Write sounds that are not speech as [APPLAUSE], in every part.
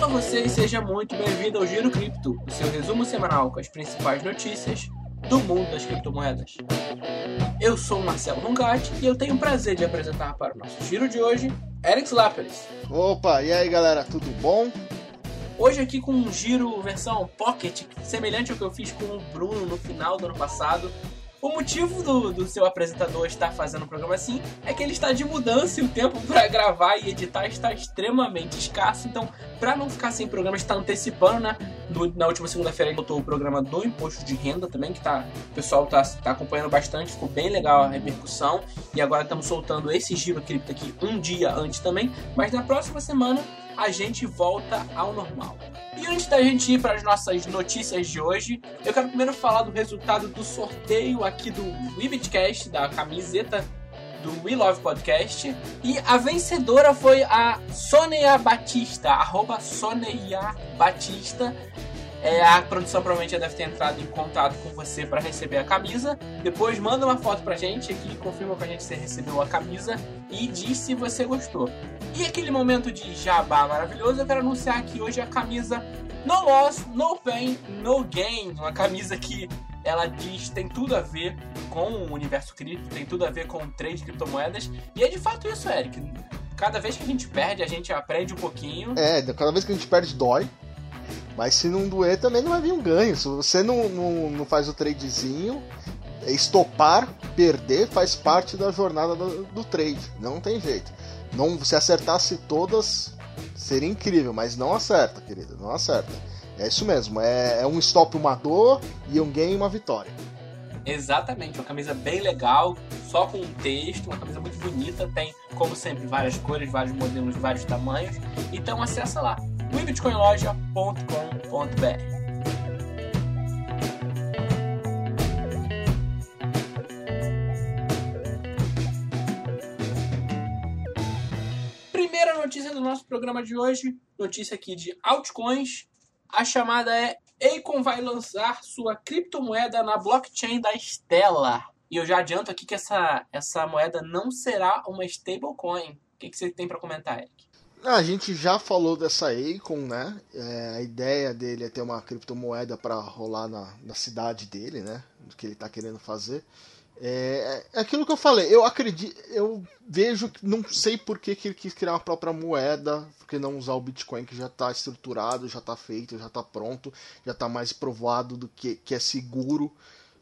Olá você e seja muito bem-vindo ao Giro Cripto, o seu resumo semanal com as principais notícias do mundo das criptomoedas. Eu sou o Marcelo Rungatti e eu tenho o prazer de apresentar para o nosso giro de hoje Eric Laperes. Opa, e aí galera, tudo bom? Hoje aqui com um giro versão pocket, semelhante ao que eu fiz com o Bruno no final do ano passado, o motivo do, do seu apresentador estar fazendo um programa assim é que ele está de mudança e o tempo [LAUGHS] para gravar e editar está extremamente escasso. Então, para não ficar sem programa, está antecipando, né? Do, na última segunda-feira ele botou o programa do imposto de renda também, que tá, o pessoal tá, tá acompanhando bastante, ficou bem legal a repercussão. E agora estamos soltando esse giro cripto aqui um dia antes também. Mas na próxima semana a gente volta ao normal. E antes da gente ir para as nossas notícias de hoje, eu quero primeiro falar do resultado do sorteio aqui do Webcast, da camiseta do We Love Podcast. E a vencedora foi a Sonia Batista, arroba Sonia Batista. É, a produção provavelmente já deve ter entrado em contato com você para receber a camisa. Depois manda uma foto pra gente aqui, confirma com a gente se recebeu a camisa e diz se você gostou. E aquele momento de jabá maravilhoso, eu quero anunciar que hoje a camisa No Loss, No Pain, No Gain, uma camisa que ela diz tem tudo a ver com o universo cripto, tem tudo a ver com de criptomoedas. E é de fato isso, Eric. Cada vez que a gente perde, a gente aprende um pouquinho. É, cada vez que a gente perde, dói. Mas se não doer, também não vai vir um ganho. Se você não, não, não faz o tradezinho, estopar, perder, faz parte da jornada do, do trade. Não tem jeito. Não, se acertasse todas, seria incrível, mas não acerta, querido. Não acerta. É isso mesmo. É, é um stop, uma dor e um game, uma vitória. Exatamente, uma camisa bem legal, só com um texto, uma camisa muito bonita, tem, como sempre, várias cores, vários modelos, vários tamanhos. Então acessa lá, webitcoinloja.com.br. Primeira notícia do nosso programa de hoje, notícia aqui de altcoins. A chamada é Acon vai lançar sua criptomoeda na blockchain da Stellar. E eu já adianto aqui que essa, essa moeda não será uma stablecoin. O que, que você tem para comentar, Eric? Ah, a gente já falou dessa Acon, né? É, a ideia dele é ter uma criptomoeda para rolar na, na cidade dele, né? Do que ele está querendo fazer. É, é, aquilo que eu falei, eu acredito, eu vejo não sei por que, que ele quis criar uma própria moeda, porque não usar o Bitcoin que já está estruturado, já está feito, já está pronto, já está mais provado do que, que é seguro,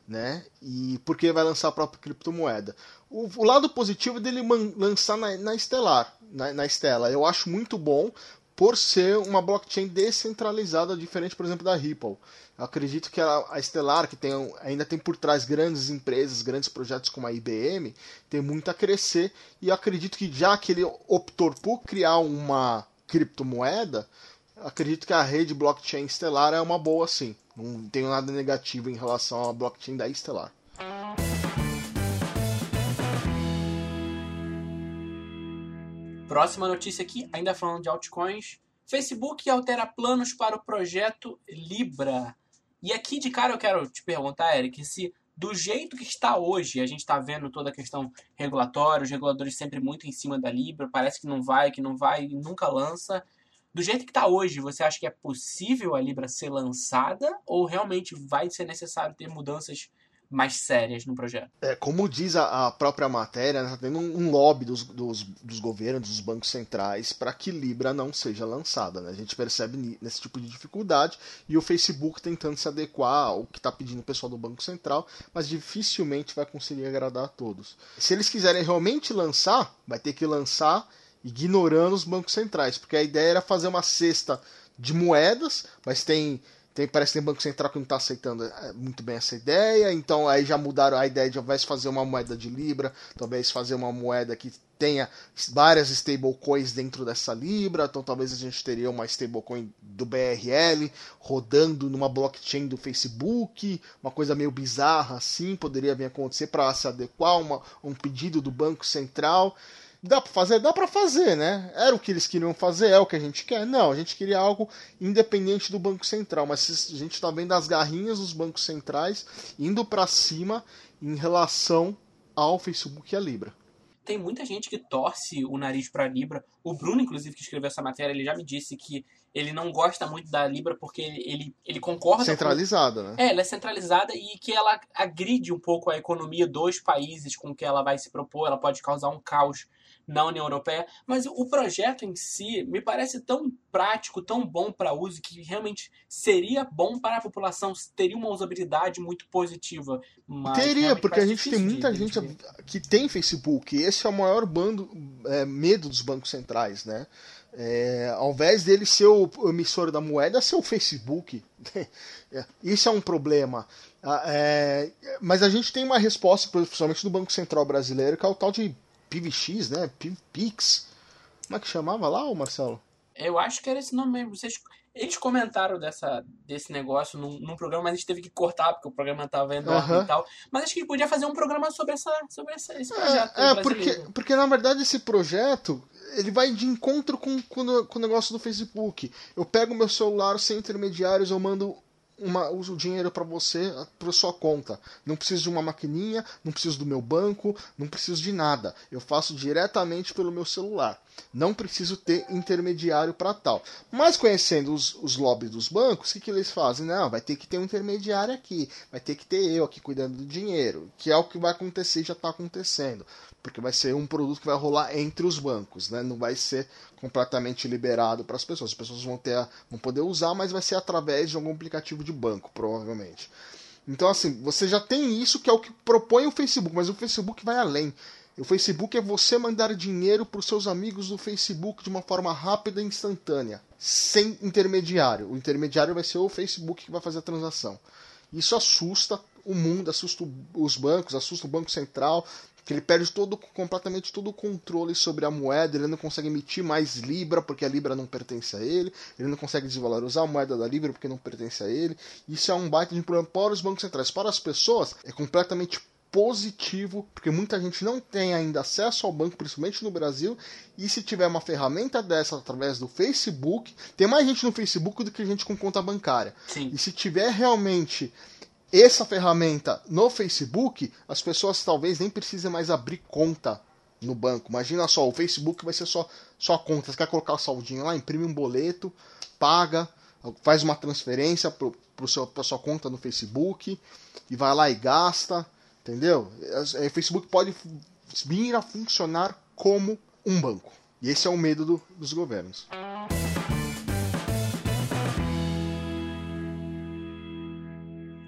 né? E por que vai lançar a própria criptomoeda? O, o lado positivo dele lançar na, na Stellar, na, Stella, eu acho muito bom por ser uma blockchain descentralizada, diferente, por exemplo, da Ripple. Eu acredito que a, Stellar, que tem, ainda tem por trás grandes empresas, grandes projetos como a IBM, tem muito a crescer. E acredito que já que ele optou por criar uma criptomoeda, acredito que a rede blockchain Stellar é uma boa sim. Não tenho nada negativo em relação à blockchain da Stellar. Próxima notícia aqui, ainda falando de altcoins. Facebook altera planos para o projeto Libra. E aqui de cara eu quero te perguntar, Eric, se do jeito que está hoje, a gente está vendo toda a questão regulatória, os reguladores sempre muito em cima da Libra, parece que não vai, que não vai, nunca lança. Do jeito que está hoje, você acha que é possível a Libra ser lançada ou realmente vai ser necessário ter mudanças mais sérias no projeto. É, como diz a, a própria matéria, está tendo um, um lobby dos, dos, dos, governos, dos bancos centrais, para que Libra não seja lançada. Né? A gente percebe nesse tipo de dificuldade e o Facebook tentando se adequar ao que está pedindo o pessoal do Banco Central, mas dificilmente vai conseguir agradar a todos. Se eles quiserem realmente lançar, vai ter que lançar ignorando os bancos centrais, porque a ideia era fazer uma cesta de moedas, mas tem tem, parece que tem Banco Central que não está aceitando é, muito bem essa ideia, então aí já mudaram a ideia de de fazer uma moeda de Libra, talvez fazer uma moeda que tenha várias stablecoins dentro dessa Libra, então talvez a gente teria uma stablecoin do BRL rodando numa blockchain do Facebook, uma coisa meio bizarra assim, poderia vir acontecer para se adequar a um pedido do Banco Central. Dá pra fazer? Dá pra fazer, né? Era o que eles queriam fazer, é o que a gente quer? Não, a gente queria algo independente do Banco Central, mas a gente tá vendo as garrinhas dos bancos centrais indo para cima em relação ao Facebook e a Libra. tem muita gente que torce o nariz para Libra. O Bruno, inclusive, que escreveu essa matéria, ele já me disse que ele não gosta muito da Libra porque ele, ele, ele concorda. Centralizada, com... né? É, ela é centralizada e que ela agride um pouco a economia dos países com que ela vai se propor. Ela pode causar um caos na União Europeia, mas o projeto em si me parece tão prático, tão bom para uso, que realmente seria bom para a população, teria uma usabilidade muito positiva. teria, porque a gente tem muita de, gente de... que tem Facebook, esse é o maior bando, é, medo dos bancos centrais, né? É, ao invés dele ser o emissor da moeda, ser o Facebook. [LAUGHS] Isso é um problema. Ah, é, mas a gente tem uma resposta, principalmente do Banco Central Brasileiro, que é o tal de PVX, né? PIX. Como é que chamava lá, Marcelo? Eu acho que era esse nome mesmo. Vocês, eles comentaram dessa, desse negócio num, num programa, mas a gente teve que cortar, porque o programa estava enorme uhum. e tal. Mas acho que podia fazer um programa sobre, essa, sobre essa, esse projeto. É, é porque, porque na verdade esse projeto ele vai de encontro com, com, com o negócio do Facebook. Eu pego meu celular sem intermediários, eu mando uma, uso o dinheiro para você, para sua conta. Não preciso de uma maquininha, não preciso do meu banco, não preciso de nada. Eu faço diretamente pelo meu celular. Não preciso ter intermediário para tal. Mas conhecendo os, os lobbies dos bancos, o que, que eles fazem? Não, vai ter que ter um intermediário aqui, vai ter que ter eu aqui cuidando do dinheiro, que é o que vai acontecer já está acontecendo. Porque vai ser um produto que vai rolar entre os bancos, né? não vai ser completamente liberado para as pessoas. As pessoas vão, ter, vão poder usar, mas vai ser através de algum aplicativo de banco, provavelmente. Então, assim, você já tem isso que é o que propõe o Facebook, mas o Facebook vai além. O Facebook é você mandar dinheiro para os seus amigos do Facebook de uma forma rápida e instantânea, sem intermediário. O intermediário vai ser o Facebook que vai fazer a transação. Isso assusta o mundo, assusta os bancos, assusta o Banco Central, que ele perde todo, completamente todo o controle sobre a moeda, ele não consegue emitir mais Libra porque a Libra não pertence a ele, ele não consegue desvalorizar a moeda da Libra porque não pertence a ele. Isso é um baita de problema para os bancos centrais. Para as pessoas, é completamente positivo, porque muita gente não tem ainda acesso ao banco, principalmente no Brasil, e se tiver uma ferramenta dessa através do Facebook, tem mais gente no Facebook do que gente com conta bancária. Sim. E se tiver realmente essa ferramenta no Facebook, as pessoas talvez nem precisem mais abrir conta no banco. Imagina só, o Facebook vai ser só, só conta. Você quer colocar o saldinho lá, imprime um boleto, paga, faz uma transferência para sua conta no Facebook e vai lá e gasta. Entendeu? O Facebook pode vir a funcionar como um banco. E esse é o medo do, dos governos.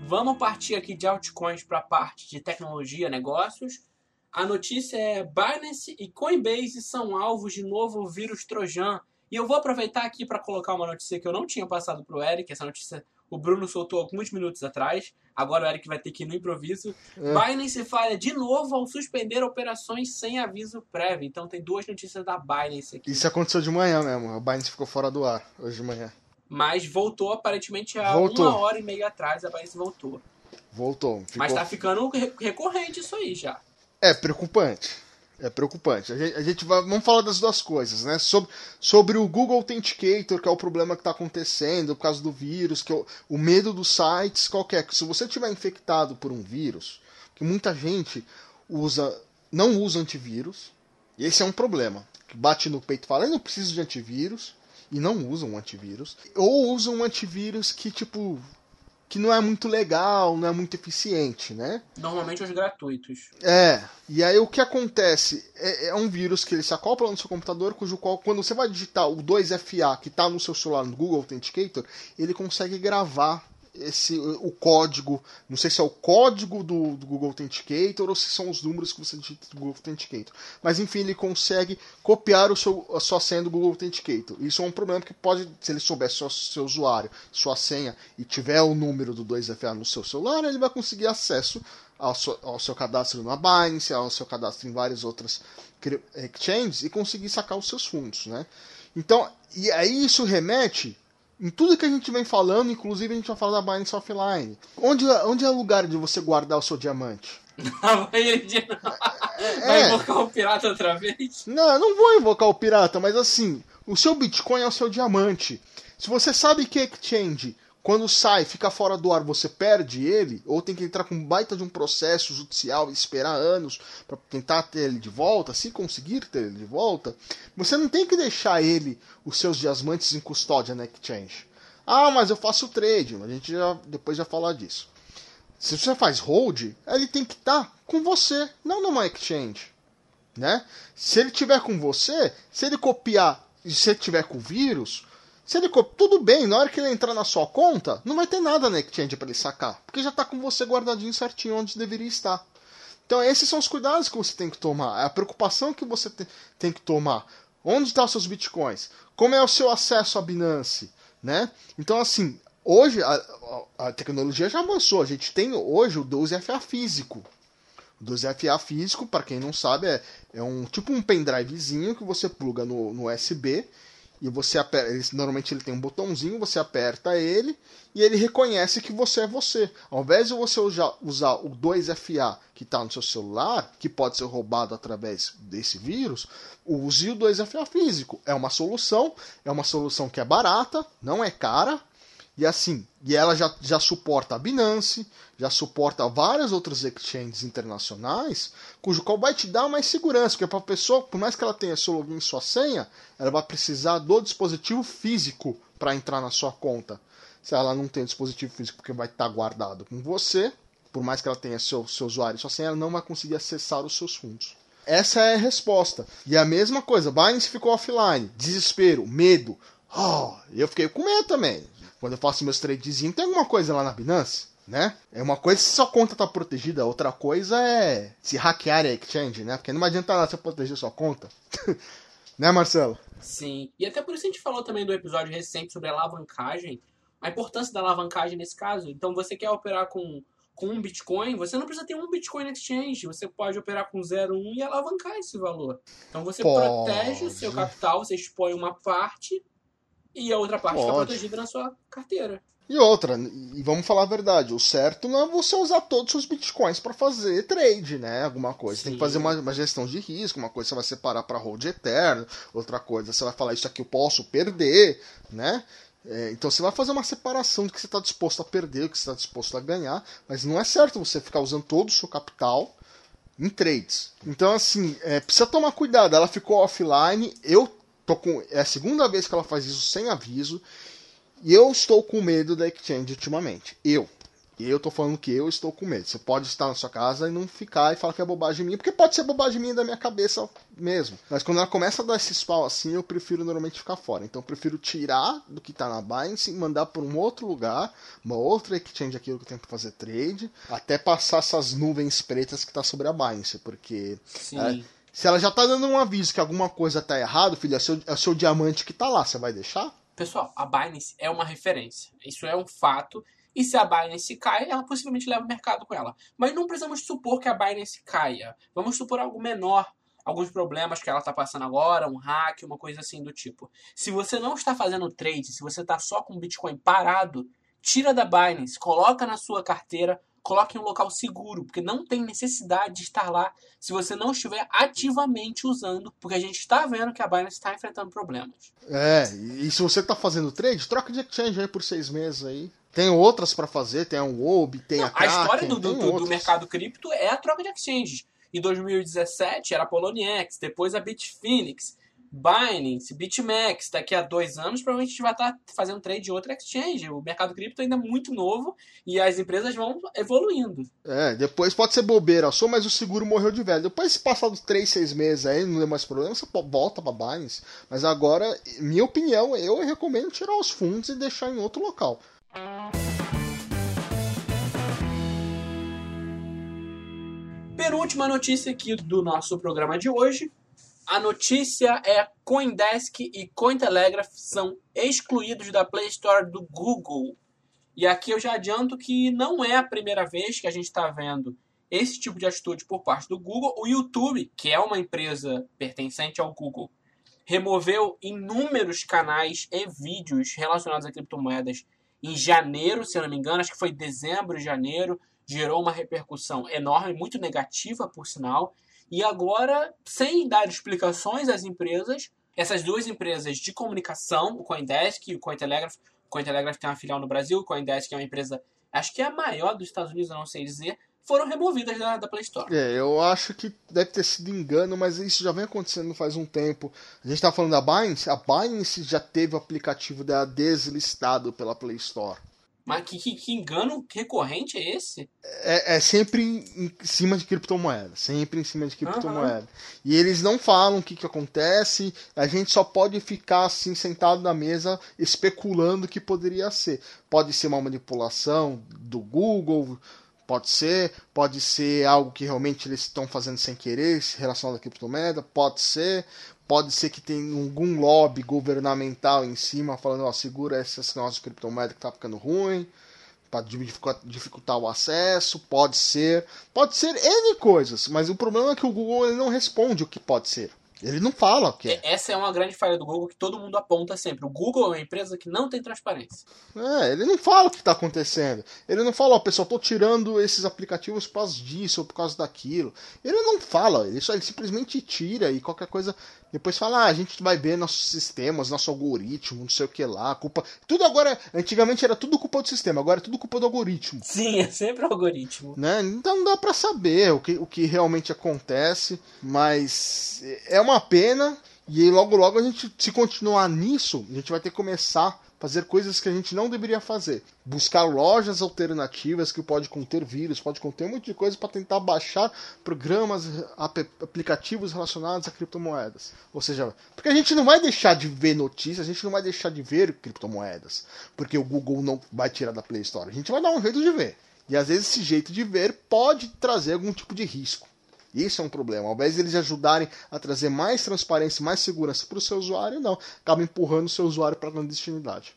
Vamos partir aqui de altcoins para a parte de tecnologia, negócios. A notícia é Binance e Coinbase são alvos de novo vírus trojan. E eu vou aproveitar aqui para colocar uma notícia que eu não tinha passado para o Eric. Essa notícia o Bruno soltou alguns minutos atrás. Agora o Eric vai ter que ir no improviso. É. Binance falha de novo ao suspender operações sem aviso prévio. Então tem duas notícias da Binance aqui. Isso aconteceu de manhã mesmo. A Binance ficou fora do ar hoje de manhã. Mas voltou aparentemente há voltou. uma hora e meia atrás. A Binance voltou. Voltou. Ficou... Mas tá ficando recorrente isso aí já. É preocupante. É preocupante. A gente, a gente vai, vamos falar das duas coisas, né? Sobre, sobre o Google Authenticator, que é o problema que está acontecendo por causa do vírus, que é o, o medo dos sites, qualquer. Se você tiver infectado por um vírus, que muita gente usa, não usa antivírus, e esse é um problema. Que bate no peito e fala, eu não preciso de antivírus, e não usa um antivírus. Ou usa um antivírus que, tipo, que não é muito legal, não é muito eficiente, né? Normalmente os gratuitos. É. E aí o que acontece? É, é um vírus que ele se acopla no seu computador, cujo qual, quando você vai digitar o 2FA que está no seu celular no Google Authenticator, ele consegue gravar esse o código, não sei se é o código do, do, Google Authenticator ou se são os números que você digita do Google Authenticator. Mas enfim, ele consegue copiar o seu, a sua senha do Google Authenticator. Isso é um problema que pode, se ele souber seu, seu usuário, sua senha e tiver o número do 2FA no seu celular, ele vai conseguir acesso ao seu, ao seu cadastro na Binance, ao seu cadastro em várias outras exchanges e conseguir sacar os seus fundos, né? Então, e aí isso remete em tudo que a gente vem falando, inclusive a gente vai falar da Binance Offline. Onde, onde é o lugar de você guardar o seu diamante? vai, vai invocar o pirata outra vez? Não, eu não vou invocar o pirata, mas assim, o seu Bitcoin é o seu diamante. Se você sabe que exchange quando sai, fica fora do ar, você perde ele, ou tem que entrar com baita de um processo judicial e esperar anos para tentar ter ele de volta, se conseguir ter ele de volta, você não tem que deixar ele, os seus diamantes em custódia na exchange. Ah, mas eu faço trade, a gente já depois já falar disso. Se você faz hold, ele tem que estar tá com você, não numa exchange, né? Se ele tiver com você, se ele copiar, se ele tiver com vírus, se ele tudo bem, na hora que ele entrar na sua conta, não vai ter nada na exchange para ele sacar, porque já está com você guardadinho certinho onde deveria estar. Então esses são os cuidados que você tem que tomar, é a preocupação que você tem que tomar. Onde estão os seus bitcoins? Como é o seu acesso à Binance? Né? Então assim, hoje a, a tecnologia já avançou, a gente tem hoje o 12FA físico. O 12FA físico, para quem não sabe, é, é um tipo um pendrivezinho que você pluga no, no USB e você aperta, ele, normalmente ele tem um botãozinho, você aperta ele e ele reconhece que você é você. Ao invés de você usar, usar o 2FA que está no seu celular, que pode ser roubado através desse vírus, use o 2FA físico. É uma solução, é uma solução que é barata, não é cara, e assim, e ela já, já suporta a Binance, já suporta várias outras exchanges internacionais, cujo qual vai te dar mais segurança, porque para a pessoa, por mais que ela tenha seu login e sua senha, ela vai precisar do dispositivo físico para entrar na sua conta. Se ela não tem dispositivo físico porque vai estar tá guardado com você, por mais que ela tenha seu, seu usuário e sua senha, ela não vai conseguir acessar os seus fundos. Essa é a resposta. E a mesma coisa, Binance ficou offline, desespero, medo. Oh, eu fiquei com medo também quando eu faço meus tradezinhos, tem alguma coisa lá na Binance? Né? É uma coisa se sua conta tá protegida, outra coisa é se hackear a exchange, né? Porque não adianta nada você proteger sua conta. [LAUGHS] né, Marcelo? Sim. E até por isso a gente falou também do episódio recente sobre alavancagem, a importância da alavancagem nesse caso. Então, você quer operar com, com um Bitcoin, você não precisa ter um Bitcoin exchange, você pode operar com 0,1 e alavancar esse valor. Então, você pode. protege o seu capital, você expõe uma parte e a outra parte Pode. fica protegida na sua carteira. E outra, e vamos falar a verdade, o certo não é você usar todos os bitcoins para fazer trade, né? Alguma coisa. Sim. Tem que fazer uma, uma, gestão de risco, uma coisa você vai separar para hold eterno, outra coisa você vai falar isso aqui eu posso perder, né? É, então você vai fazer uma separação do que você está disposto a perder, o que você está disposto a ganhar, mas não é certo você ficar usando todo o seu capital em trades. Então, assim, é, precisa tomar cuidado. Ela ficou offline. Eu Tô com, é a segunda vez que ela faz isso sem aviso. E eu estou com medo da Exchange ultimamente. Eu. E eu tô falando que eu estou com medo. Você pode estar na sua casa e não ficar e falar que é bobagem minha, porque pode ser bobagem minha da minha cabeça mesmo. Mas quando ela começa a dar esses pau assim, eu prefiro normalmente ficar fora. Então eu prefiro tirar do que tá na Binance e mandar para um outro lugar, uma outra exchange aquilo que eu tenho pra fazer trade, até passar essas nuvens pretas que tá sobre a Binance, porque. Sim. É, se ela já tá dando um aviso que alguma coisa tá errado, filho, é seu, é seu diamante que tá lá, você vai deixar? Pessoal, a Binance é uma referência. Isso é um fato. E se a Binance cai, ela possivelmente leva o mercado com ela. Mas não precisamos supor que a Binance caia. Vamos supor algo menor. Alguns problemas que ela está passando agora, um hack, uma coisa assim do tipo. Se você não está fazendo trade, se você está só com Bitcoin parado, tira da Binance, coloca na sua carteira, coloque em um local seguro, porque não tem necessidade de estar lá se você não estiver ativamente usando, porque a gente está vendo que a Binance está enfrentando problemas. É, e se você está fazendo trade, troca de exchange aí por seis meses aí. Tem outras para fazer, tem a Wob, tem não, a Kraken, A história do, do, do, mercado cripto é a troca de exchanges. Em 2017 era a Poloniex, depois a Bitfinex, Binance, BitMEX, daqui a dois anos, provavelmente a gente vai estar fazendo trade de outra exchange. O mercado cripto ainda é muito novo e as empresas vão evoluindo. É, depois pode ser bobeira só, mas o seguro morreu de velho. Depois, se passar dos 3, 6 meses aí, não tem mais problema, você volta para Binance. Mas agora, minha opinião, eu recomendo tirar os fundos e deixar em outro local. Penúltima notícia aqui do nosso programa de hoje a notícia é Coindesk e Cointelegraph são excluídos da Play Store do Google. E aqui eu já adianto que não é a primeira vez que a gente está vendo esse tipo de atitude por parte do Google. O YouTube, que é uma empresa pertencente ao Google, removeu inúmeros canais e vídeos relacionados a criptomoedas em janeiro, se eu não me engano, acho que foi dezembro janeiro, gerou uma repercussão enorme, muito negativa, por sinal. E agora, sem dar explicações às empresas, essas duas empresas de comunicação, o Coindesk e o Cointelegraph, Cointelegraph tem uma filial no Brasil, Coindesk que é uma empresa, acho que é a maior dos Estados Unidos, eu não sei dizer, foram removidas da, da Play Store. É, eu acho que deve ter sido engano, mas isso já vem acontecendo faz um tempo. A gente tá falando da Binance, a Binance já teve o aplicativo dela deslistado pela Play Store. Mas que, que, que engano recorrente é esse? É, é, sempre em cima de criptomoeda. Sempre em cima de criptomoeda. Uhum. E eles não falam o que, que acontece. A gente só pode ficar assim sentado na mesa especulando o que poderia ser. Pode ser uma manipulação do Google, Pode ser, pode ser algo que realmente eles estão fazendo sem querer, relacionado à criptomoeda, pode ser, pode ser que tenha algum lobby governamental em cima falando, ó, segura esse negócio de criptomoeda que tá ficando ruim, para dificultar o acesso, pode ser, pode ser N coisas, mas o problema é que o Google ele não responde o que pode ser. Ele não fala o que é. Essa é uma grande falha do Google que todo mundo aponta sempre. O Google é uma empresa que não tem transparência. É, ele não fala o que está acontecendo. Ele não fala, ó, pessoal, tô tirando esses aplicativos por causa disso ou por causa daquilo. Ele não fala, ele, só, ele simplesmente tira e qualquer coisa depois fala, ah, a gente vai ver nossos sistemas, nosso algoritmo, não sei o que lá, culpa. Tudo agora, antigamente era tudo culpa do sistema, agora é tudo culpa do algoritmo. Sim, é sempre o algoritmo. Né? Então não dá para saber o que, o que realmente acontece, mas é uma pena. E logo logo a gente, se continuar nisso, a gente vai ter que começar fazer coisas que a gente não deveria fazer. Buscar lojas alternativas que pode conter vírus, pode conter um monte de coisa para tentar baixar programas, aplicativos relacionados a criptomoedas. Ou seja, porque a gente não vai deixar de ver notícias, a gente não vai deixar de ver criptomoedas, porque o Google não vai tirar da Play Store. A gente vai dar um jeito de ver. E às vezes esse jeito de ver pode trazer algum tipo de risco. Isso é um problema. Ao invés de eles ajudarem a trazer mais transparência, mais segurança para o seu usuário, não. Acaba empurrando o seu usuário para a clandestinidade.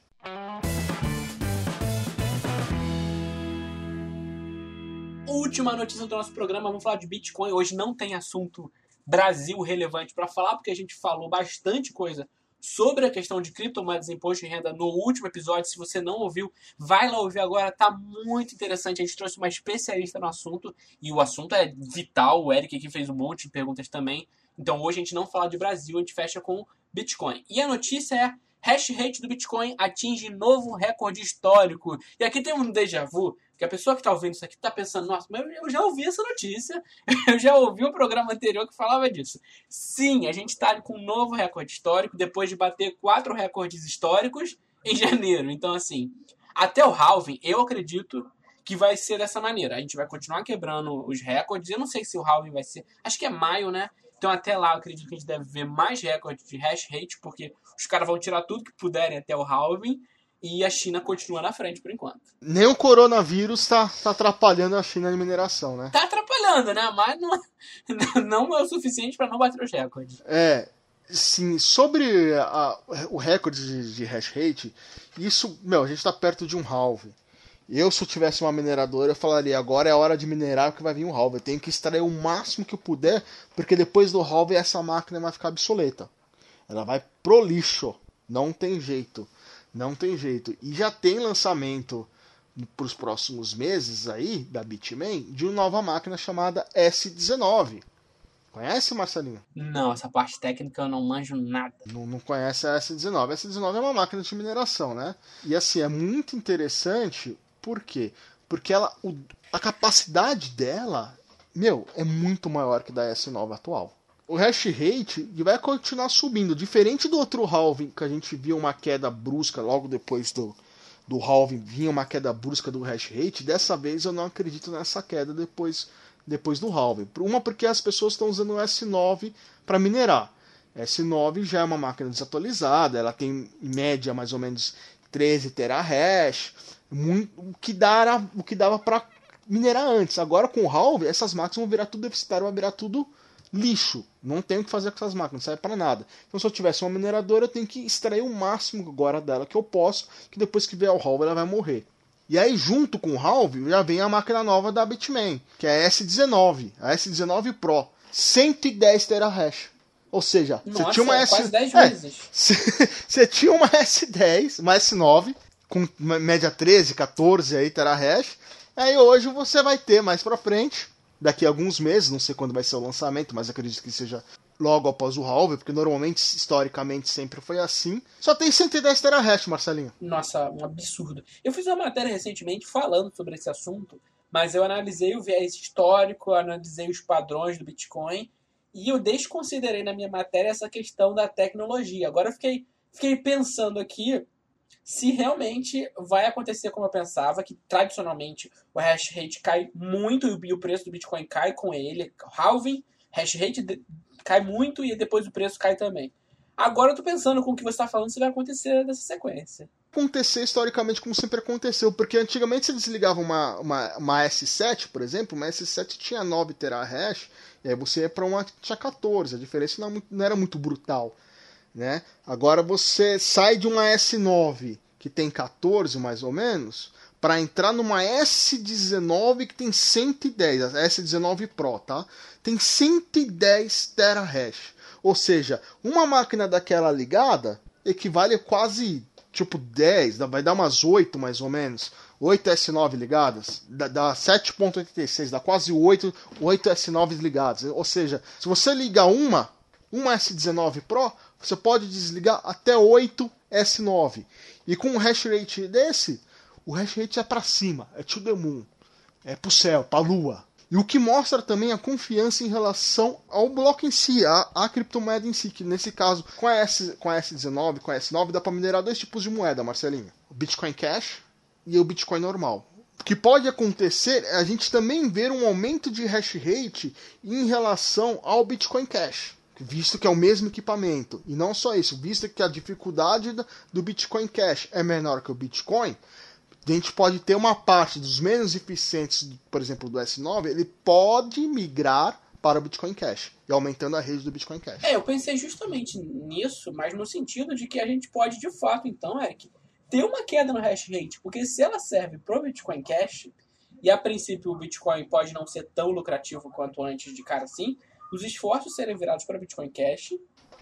Última notícia do nosso programa, vamos falar de Bitcoin. Hoje não tem assunto Brasil relevante para falar, porque a gente falou bastante coisa sobre a questão de criptomoedas e imposto de renda no último episódio. Se você não ouviu, vai lá ouvir agora, tá muito interessante. A gente trouxe uma especialista no assunto e o assunto é vital. O Eric aqui fez um monte de perguntas também. Então hoje a gente não fala de Brasil, a gente fecha com Bitcoin. E a notícia é hash rate do Bitcoin atinge novo recorde histórico. E aqui tem um déjà vu, que a pessoa que está ouvindo isso aqui está pensando, nossa, mas eu já ouvi essa notícia, [LAUGHS] eu já ouvi um programa anterior que falava disso. Sim, a gente está com um novo recorde histórico, depois de bater quatro recordes históricos em janeiro. Então, assim, até o halving, eu acredito que vai ser dessa maneira. A gente vai continuar quebrando os recordes. Eu não sei se o halving vai ser. Acho que é maio, né? Então até lá eu acredito que a gente deve ver mais recordes de hash rate, porque os caras vão tirar tudo que puderem até o halving e a China continua na frente por enquanto. Nem o coronavírus está tá atrapalhando a China na mineração, né? Tá atrapalhando, né? Mas não, [LAUGHS] não é o suficiente para não bater os recordes. É, sim. Sobre a, o recorde de, de hash rate, isso, meu, a gente está perto de um halving. Eu, se eu tivesse uma mineradora, eu falaria: agora é hora de minerar porque vai vir um halve. Eu tenho que extrair o máximo que eu puder, porque depois do halve essa máquina vai ficar obsoleta. Ela vai pro lixo. Não tem jeito. Não tem jeito. E já tem lançamento para os próximos meses aí da Bitmain de uma nova máquina chamada S19. Conhece, Marcelinho? Não, essa parte técnica eu não manjo nada. Não, não conhece a S19. A S19 é uma máquina de mineração, né? E assim, é muito interessante por quê? Porque ela, o, a capacidade dela, meu, é muito maior que da S9 atual. O hash rate vai continuar subindo, diferente do outro halving que a gente viu uma queda brusca logo depois do, do halving, vinha uma queda brusca do hash rate. Dessa vez eu não acredito nessa queda depois, depois do halving. Uma porque as pessoas estão usando o S9 para minerar. S9 já é uma máquina desatualizada, ela tem em média mais ou menos 13 terahash muito, o que dava, o que dava para minerar antes. Agora com o Halve, essas máquinas vão virar tudo deficitário, vai virar tudo lixo. Não tem o que fazer com essas máquinas, não serve para nada. Então se eu tivesse uma mineradora, eu tenho que extrair o máximo agora dela que eu posso, que depois que vier o Halve ela vai morrer. E aí junto com o Halve já vem a máquina nova da Bitmain, que é a S19, a S19 Pro, 110 terahash. Ou seja, Nossa, [LAUGHS] você tinha uma S... 10 é, vezes. Você tinha uma S10, uma S9, com média 13, 14 aí terahash. Aí hoje você vai ter mais para frente, daqui a alguns meses, não sei quando vai ser o lançamento, mas acredito que seja logo após o halving, porque normalmente, historicamente, sempre foi assim. Só tem 110 terahash, Marcelinho. Nossa, um absurdo. Eu fiz uma matéria recentemente falando sobre esse assunto, mas eu analisei o viés histórico, analisei os padrões do Bitcoin e eu desconsiderei na minha matéria essa questão da tecnologia. Agora eu fiquei, fiquei pensando aqui se realmente vai acontecer como eu pensava, que tradicionalmente o hash rate cai muito e o preço do Bitcoin cai com ele, halving, hash rate cai muito e depois o preço cai também. Agora eu tô pensando com o que você está falando se vai acontecer nessa sequência. Acontecer historicamente como sempre aconteceu, porque antigamente você desligava uma, uma, uma S7, por exemplo, uma S7 tinha 9 terahash, e aí você ia para uma tinha 14, a diferença não, não era muito brutal. Né? Agora você sai de uma S9 que tem 14 mais ou menos para entrar numa S19 que tem 110, a S19 Pro, tá? Tem 110 terahash. Ou seja, uma máquina daquela ligada equivale a quase tipo 10, vai dar umas 8 mais ou menos. 8 S9 ligadas, dá, dá 7.86, dá quase 8, 8 S9 ligadas. Ou seja, se você ligar uma, uma S19 Pro, você pode desligar até 8 S9. E com um hash rate desse, o hash rate é para cima, é to the moon, é pro céu, pra lua. E o que mostra também a confiança em relação ao bloco em si, a, a criptomoeda em si, que nesse caso, com a, S, com a S19, com a S9, dá para minerar dois tipos de moeda, Marcelinho. O Bitcoin Cash e o Bitcoin normal. O que pode acontecer é a gente também ver um aumento de hash rate em relação ao Bitcoin Cash visto que é o mesmo equipamento. E não só isso, visto que a dificuldade do Bitcoin Cash é menor que o Bitcoin, a gente pode ter uma parte dos menos eficientes, por exemplo, do S9, ele pode migrar para o Bitcoin Cash e aumentando a rede do Bitcoin Cash. É, eu pensei justamente nisso, mas no sentido de que a gente pode, de fato, então, Eric, ter uma queda no hash rate, porque se ela serve para o Bitcoin Cash, e a princípio o Bitcoin pode não ser tão lucrativo quanto antes de cara assim, os esforços serem virados para Bitcoin Cash.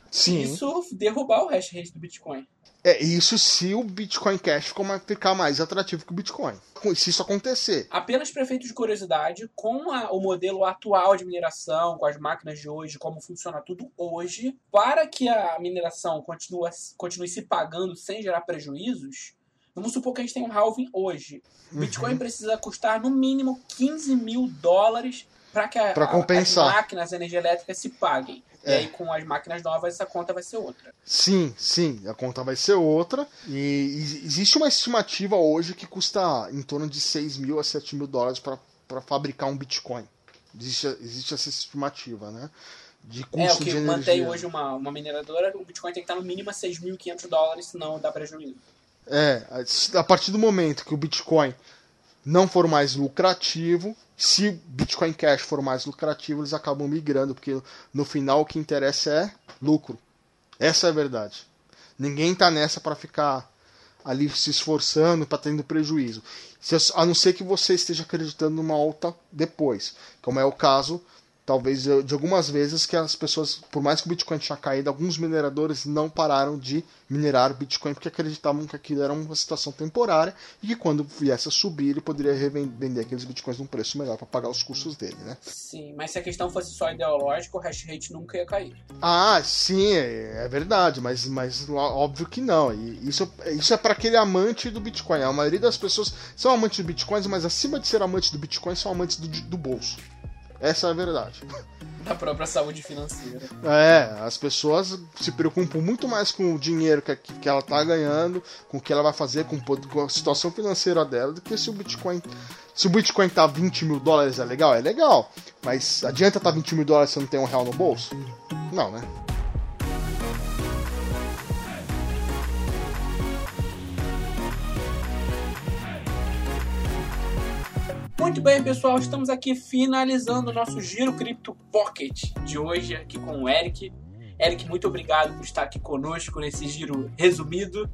Sim. Isso derrubar o hash rate do Bitcoin. É isso se o Bitcoin Cash ficar mais atrativo que o Bitcoin. Se isso acontecer. Apenas para efeito de curiosidade, com a, o modelo atual de mineração, com as máquinas de hoje, como funciona tudo hoje, para que a mineração continue, continue se pagando sem gerar prejuízos, vamos supor que a gente tem um halving hoje. O Bitcoin uhum. precisa custar no mínimo 15 mil dólares para que a, compensar. as máquinas, a energia elétrica se paguem. É. E aí, com as máquinas novas, essa conta vai ser outra. Sim, sim, a conta vai ser outra. E existe uma estimativa hoje que custa em torno de 6 mil a 7 mil dólares para fabricar um Bitcoin. Existe, existe essa estimativa, né? De custo é, o que mantém hoje uma, uma mineradora, o Bitcoin tem que estar no mínimo a 6.500 dólares, senão dá prejuízo. É, a partir do momento que o Bitcoin não for mais lucrativo, se Bitcoin Cash for mais lucrativo, eles acabam migrando, porque no final o que interessa é lucro. Essa é a verdade. Ninguém está nessa para ficar ali se esforçando para tendo prejuízo. A não ser que você esteja acreditando numa alta depois, como é o caso talvez de algumas vezes que as pessoas, por mais que o Bitcoin tinha caído, alguns mineradores não pararam de minerar Bitcoin porque acreditavam que aquilo era uma situação temporária e que quando viesse a subir ele poderia revender aqueles Bitcoins num preço melhor para pagar os custos dele, né? Sim, mas se a questão fosse só ideológica, o hash rate nunca ia cair. Ah, sim, é, é verdade, mas, mas óbvio que não. E isso, isso é para aquele amante do Bitcoin. A maioria das pessoas são amantes do Bitcoin, mas acima de ser amantes do Bitcoin, são amantes do, do bolso. Essa é a verdade. Da própria saúde financeira. É, as pessoas se preocupam muito mais com o dinheiro que, que ela tá ganhando, com o que ela vai fazer, com, com a situação financeira dela, do que se o Bitcoin. Se o Bitcoin tá 20 mil dólares é legal? É legal. Mas adianta tá 20 mil dólares se não tem um real no bolso? Não, né? Muito bem, pessoal, estamos aqui finalizando o nosso Giro Cripto Pocket de hoje aqui com o Eric. Eric, muito obrigado por estar aqui conosco nesse giro resumido.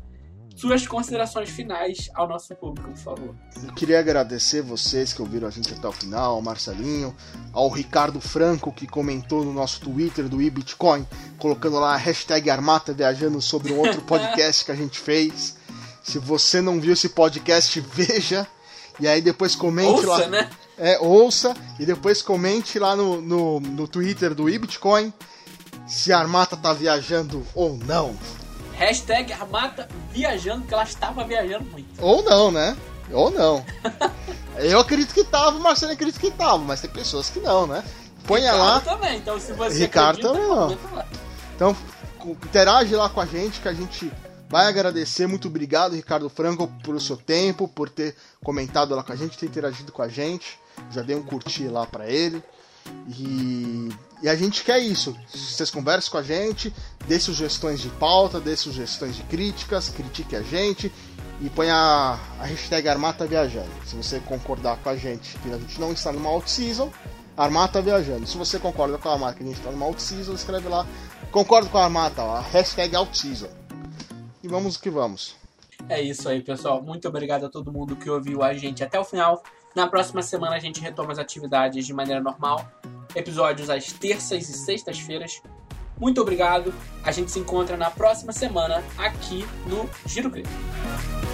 Suas considerações finais ao nosso público, por favor. Eu queria agradecer vocês que ouviram a gente até o final, ao Marcelinho, ao Ricardo Franco que comentou no nosso Twitter do eBitcoin, colocando lá a hashtag Armata Viajando sobre um outro [LAUGHS] podcast que a gente fez. Se você não viu esse podcast, [LAUGHS] veja e aí depois comente ouça, lá. Né? É, ouça e depois comente lá no, no, no Twitter do eBitcoin. se a Armata tá viajando ou não. Hashtag Armata viajando, porque ela estava viajando muito. Ou não, né? Ou não. [LAUGHS] Eu acredito que tava, o Marcelo acredita que tava, mas tem pessoas que não, né? Ponha Ricardo lá. também, então se você Ricardo acredita, também não. Então, interage lá com a gente, que a gente vai agradecer. Muito obrigado, Ricardo Franco, por o seu tempo, por ter comentado lá com a gente, ter interagido com a gente. Já dei um curtir lá pra ele. E, e a gente quer isso. Vocês conversem com a gente, dê sugestões de pauta, dê sugestões de críticas, critique a gente e põe a, a hashtag Armata Viajando. Se você concordar com a gente que a gente não está numa out-season, Armata Viajando. Se você concorda com a Armata que a gente está numa out-season, escreve lá. Concordo com a Armata, ó, a hashtag out-season. E vamos que vamos. É isso aí, pessoal. Muito obrigado a todo mundo que ouviu a gente até o final. Na próxima semana a gente retoma as atividades de maneira normal. Episódios às terças e sextas-feiras. Muito obrigado. A gente se encontra na próxima semana aqui no Giro Cripto.